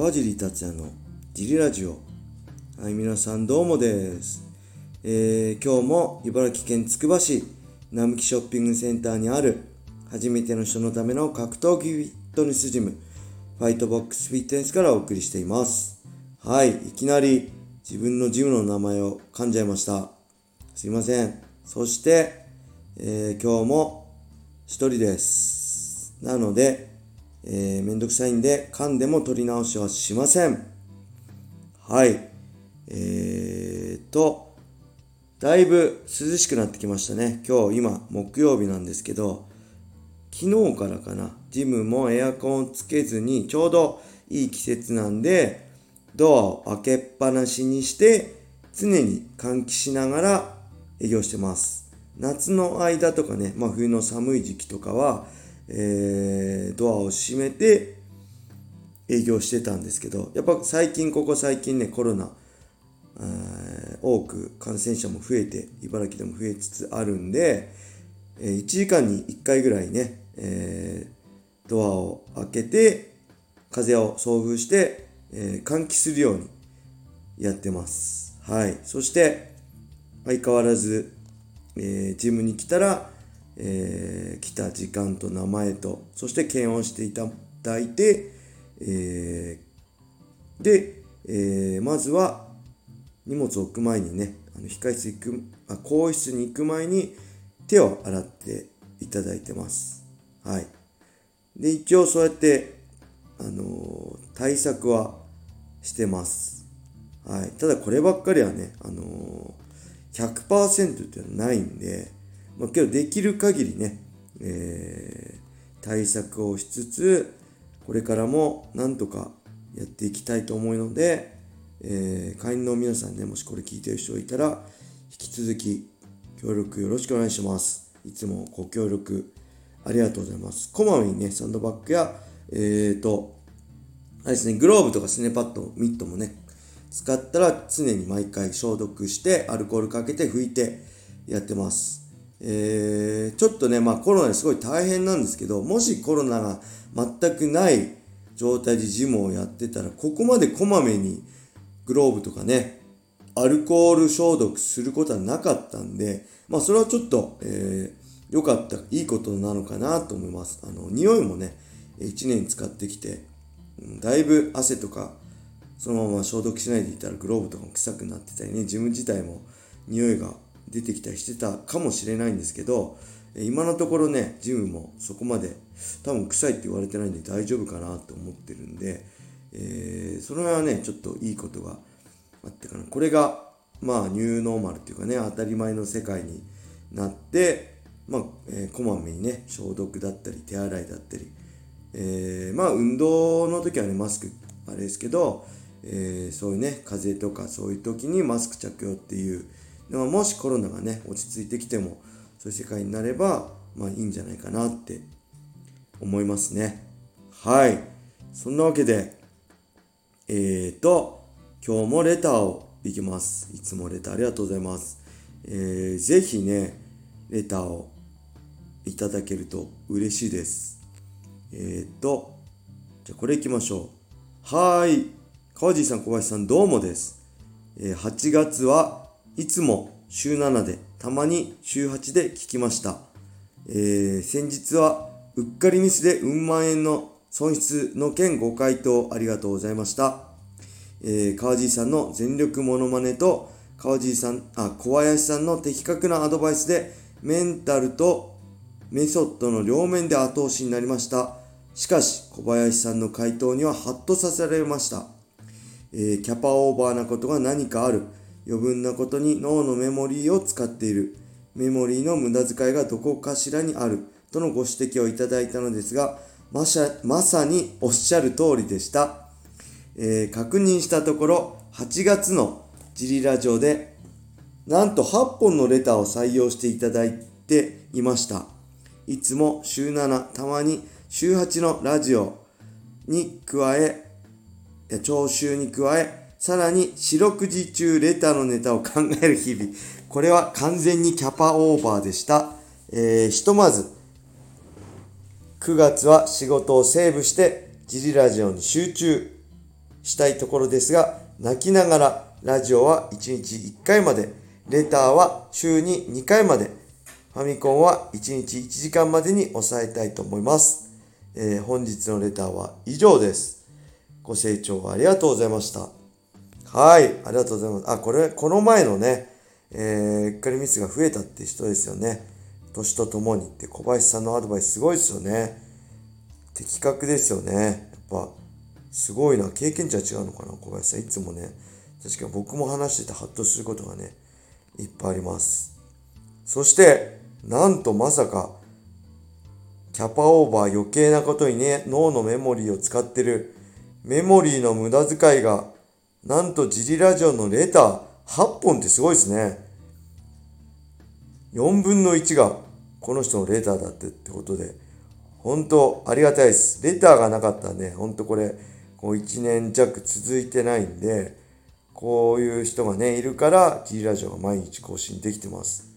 川尻達也のジリラジオ。はい皆さんどうもです、えー、今日も茨城県つくば市並木ショッピングセンターにある初めての人のための格闘技フィットネスジムファイトボックスフィットネスからお送りしています。はいいきなり自分のジムの名前を噛んじゃいました。すいません。そして、えー今日も一人です。なのでえー、めんどくさいんで噛んでも取り直しはしません。はい。えーとだいぶ涼しくなってきましたね。今日今木曜日なんですけど昨日からかな。ジムもエアコンをつけずにちょうどいい季節なんでドアを開けっぱなしにして常に換気しながら営業してます。夏の間とかね、まあ、冬の寒い時期とかはえードアを閉めて営業してたんですけどやっぱ最近ここ最近ねコロナ、多く感染者も増えて茨城でも増えつつあるんで、えー1時間に1回ぐらいね、えードアを開けて風を送風して、えー換気するようにやってます。はい。そして相変わらず、えージムに来たらえー来た時間と名前とそして検温していただいて、えーで、えーまずは荷物を置く前にねあの控室行くあ更衣室に行く前に手を洗っていただいてます。はい。で一応そうやってあの対策はしてます。はい。ただこればっかりはねあのー100%っていうのはないんでまあ、けどできる限りね、えー対策をしつつこれからもなんとかやっていきたいと思うので、えー会員の皆さんねもしこれ聞いてる人いたら引き続き協力よろしくお願いします。いつもご協力ありがとうございます。こまめにねサンドバッグやえーとあれですねグローブとかスネパッドミットもね使ったら常に毎回消毒してアルコールかけて拭いてやってます。えーちょっとね、まあコロナですごい大変なんですけど、もしコロナが全くない状態でジムをやってたら、ここまでこまめにグローブとかね、アルコール消毒することはなかったんで、まあそれはちょっと、えー良かった、いいことなのかなと思います。あの、匂いもね、1年使ってきて、だいぶ汗とか、そのまま消毒しないでいたらグローブとかも臭くなってたりね、ジム自体も匂いが出てきたりしてたかもしれないんですけど、今のところね、ジムもそこまで多分臭いって言われてないんで大丈夫かなと思ってるんで、えーその辺はね、ちょっといいことがあってかな。これが、まあ、ニューノーマルっていうかね、当たり前の世界になって、まあ、えーこまめにね、消毒だったり、手洗いだったり、えーまあ、運動の時はね、マスク、あれですけど、えーそういうね、風邪とかそういう時にマスク着用っていうのは、もしコロナがね、落ち着いてきても、そういう世界になれば、まあいいんじゃないかなって思いますね。はい。そんなわけで、えーと、今日もレターをいきます。いつもレターありがとうございます。えー、ぜひね、レターをいただけると嬉しいです。えーと、じゃこれいきましょう。はーい。川地さん、小林さん、どうもです。えー8月はいつも週7で、たまに週8で聞きました。えー先日はうっかりミスでうん万円の損失の件ご回答ありがとうございました。えー川地さんの全力モノマネと川地さん、あ、小林さんの的確なアドバイスでメンタルとメソッドの両面で後押しになりました。しかし、小林さんの回答にはハッとさせられました。えーキャパオーバーなことが何かある。余分なことに脳のメモリーを使っている。メモリーの無駄遣いがどこかしらにある。とのご指摘をいただいたのですが、ままさにおっしゃる通りでした。えー確認したところ、8月のジリラジオで、なんと8本のレターを採用していただいていました。いつも週7、たまに週8のラジオに加え、聴衆に加え、さらに四六時中レターのネタを考える日々。これは完全にキャパオーバーでした。えーひとまず、9月は仕事をセーブして、ジリラジオに集中。したいところですが、泣きながらラジオは1日1回まで、レターは週に2回まで、ファミコンは1日1時間までに抑えたいと思います。えー、本日のレターは以上です。ご清聴ありがとうございました。はい、ありがとうございます。あ、これ、この前のね、えー、うっかりミスが増えたって人ですよね。年とともにって小林さんのアドバイスすごいですよね。的確ですよね。やっぱ、すごいな。経験値は違うのかな、小林さん。いつもね、確かに僕も話しててハッとすることがね、いっぱいあります。そして、なんとまさか、キャパオーバー余計なことにね、脳のメモリーを使ってる、メモリーの無駄遣いが、なんとジリラジオのレター8本ってすごいですね。4分の1がこの人のレターだってってことで、本当ありがたいです。レターがなかったらね、本当これ、こう1年弱続いてないんで、こういう人がね、いるから、G ラジオが毎日更新できてます。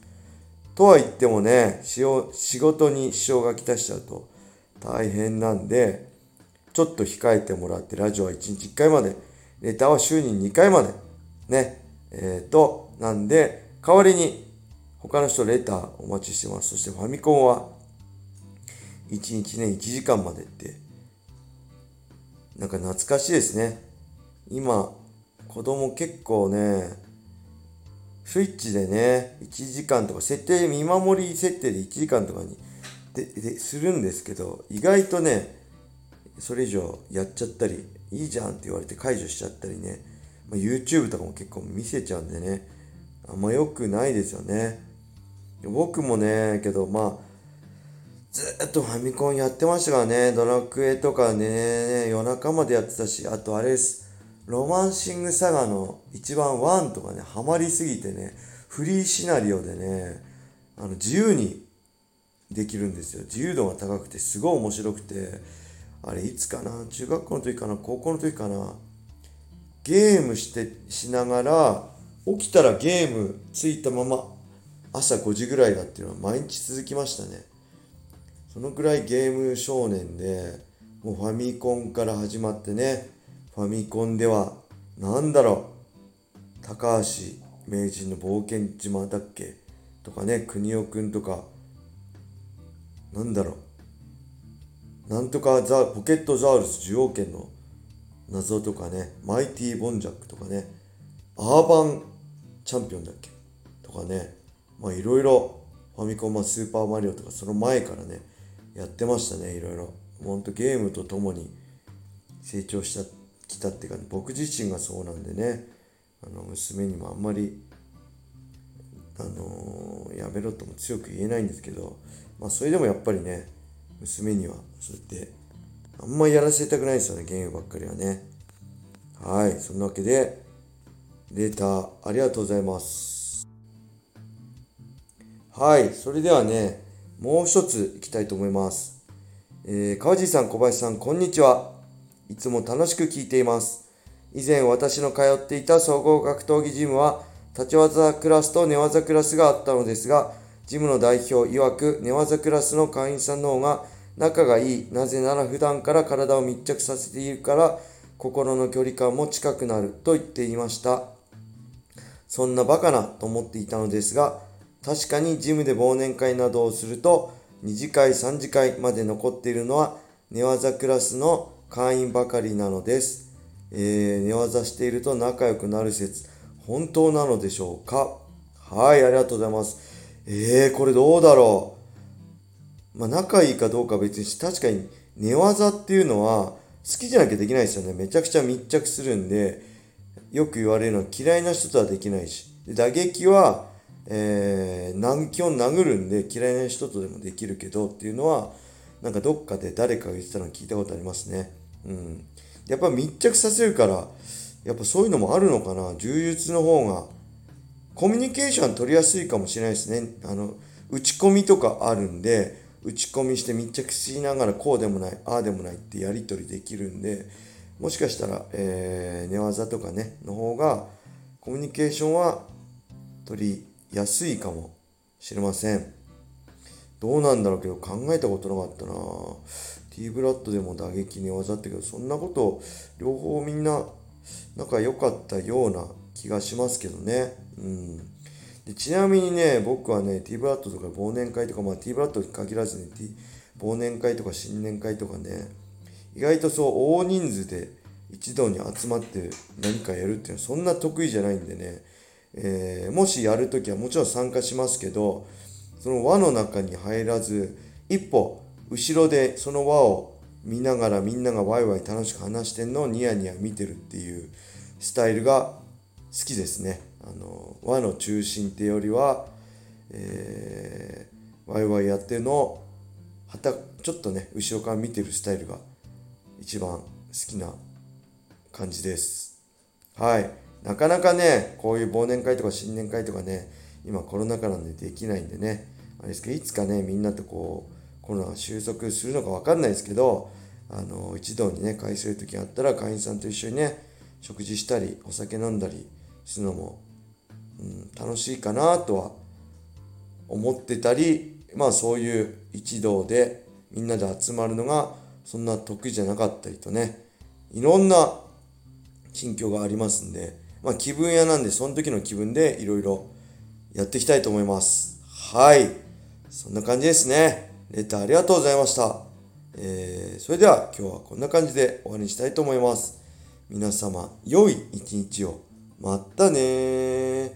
とは言ってもね、仕事に支障がきたしちゃうと大変なんで、ちょっと控えてもらって、ラジオは1日1回まで、レターは週に2回まで、ね、えっ、ー、と、なんで、代わりに他の人レターお待ちしてます。そしてファミコンは1日ね、1時間までって、なんか懐かしいですね。今、子供結構ね、スイッチでね、1時間とか、設定、見守り設定で1時間とかにででするんですけど、意外とね、それ以上やっちゃったり、いいじゃんって言われて解除しちゃったりね、まあ、YouTube とかも結構見せちゃうんでね、あんま良くないですよね。僕もね、けどまあ、ずっとファミコンやってましたからね、ドラクエとかね、夜中までやってたし、あとあれです。ロマンシングサガの一番1とかね、ハマりすぎてね、フリーシナリオでね、あの、自由にできるんですよ。自由度が高くて、すごい面白くて、あれ、いつかな？中学校の時かな？高校の時かな？ゲームして、しながら、起きたらゲームついたまま朝5時ぐらいだっていうのは毎日続きましたね。そのくらいゲーム少年で、もうファミコンから始まってね、ファミコンでは、なんだろう、高橋名人の冒険島だっけ？とかね、国尾くんとか、なんだろう、なんとかザ・ポケットザウルス受王権の謎とかね、マイティ・ボンジャックとかね、アーバンチャンピオンだっけ？とかね、まあいろいろファミコン、まあ、スーパーマリオとかその前からね、やってましたね、いろいろ。ほんとゲームとともに成長したきたっていうか、ね、僕自身がそうなんでねあの娘にもあんまりあのー、やめろとも強く言えないんですけど、まあ、それでもやっぱりね娘には。そうやってあんまやらせたくないですよねゲームばっかりはね。はいそんなわけでデータありがとうございます。はいそれではねもう一ついきたいと思います。えー、川地さん小林さんこんにちは。いつも楽しく聞いています。以前私の通っていた総合格闘技ジムは立ち技クラスと寝技クラスがあったのですが、ジムの代表曰く寝技クラスの会員さんの方が仲がいい。なぜなら普段から体を密着させているから心の距離感も近くなると言っていました。そんなバカなと思っていたのですが、確かにジムで忘年会などをすると2次会3次会まで残っているのは寝技クラスの会員ばかりなのです。えー、寝技していると仲良くなる説、本当なのでしょうか？はい、ありがとうございます。えー、これどうだろうまあ、仲いいかどうかは別にし、確かに寝技っていうのは好きじゃなきゃできないですよね。めちゃくちゃ密着するんで、よく言われるのは嫌いな人とはできないし。打撃は、えー、基本殴るんで嫌いな人とでもできるけどっていうのは、なんかどっかで誰かが言ってたの聞いたことありますね。うん。やっぱ密着させるから、やっぱそういうのもあるのかな。柔術の方が、コミュニケーション取りやすいかもしれないですね。あの、打ち込みとかあるんで、打ち込みして密着しながらこうでもない、ああでもないってやり取りできるんで、もしかしたら、えー、寝技とかね、の方が、コミュニケーションは取りやすいかもしれません。どうなんだろうけど考えたことなかったな T ブラッドでも打撃に技ってけどそんなこと両方みんな仲良かったような気がしますけどね。うんでちなみにね、僕はね、T ブラッドとか忘年会とか、まあ T ブラッドに限らずね、T、忘年会とか新年会とかね、意外とそう大人数で一堂に集まって何かやるっていうのはそんな得意じゃないんでね、えー、もしやるときはもちろん参加しますけど、その輪の中に入らず、一歩後ろでその輪を見ながらみんながワイワイ楽しく話してんのをニヤニヤ見てるっていうスタイルが好きですね。あの輪の中心ってよりは、えー、ワイワイやってのはたちょっとね後ろから見てるスタイルが一番好きな感じですはいなかなかねこういう忘年会とか新年会とかね今コロナ禍なんでできないんでねあれですけどいつかねみんなとこうコロナが収束するのか分かんないですけどあの一堂にね会する時があったら会員さんと一緒にね食事したりお酒飲んだりするのもうん、楽しいかなとは思ってたりまあそういう一同でみんなで集まるのがそんな得意じゃなかったりとね。いろんな心境がありますんでまあ気分屋なんでその時の気分でいろいろやっていきたいと思います。はい。そんな感じですね。レターありがとうございました。えー、それでは今日はこんな感じで終わりにしたいと思います。皆様良い一日を。まったね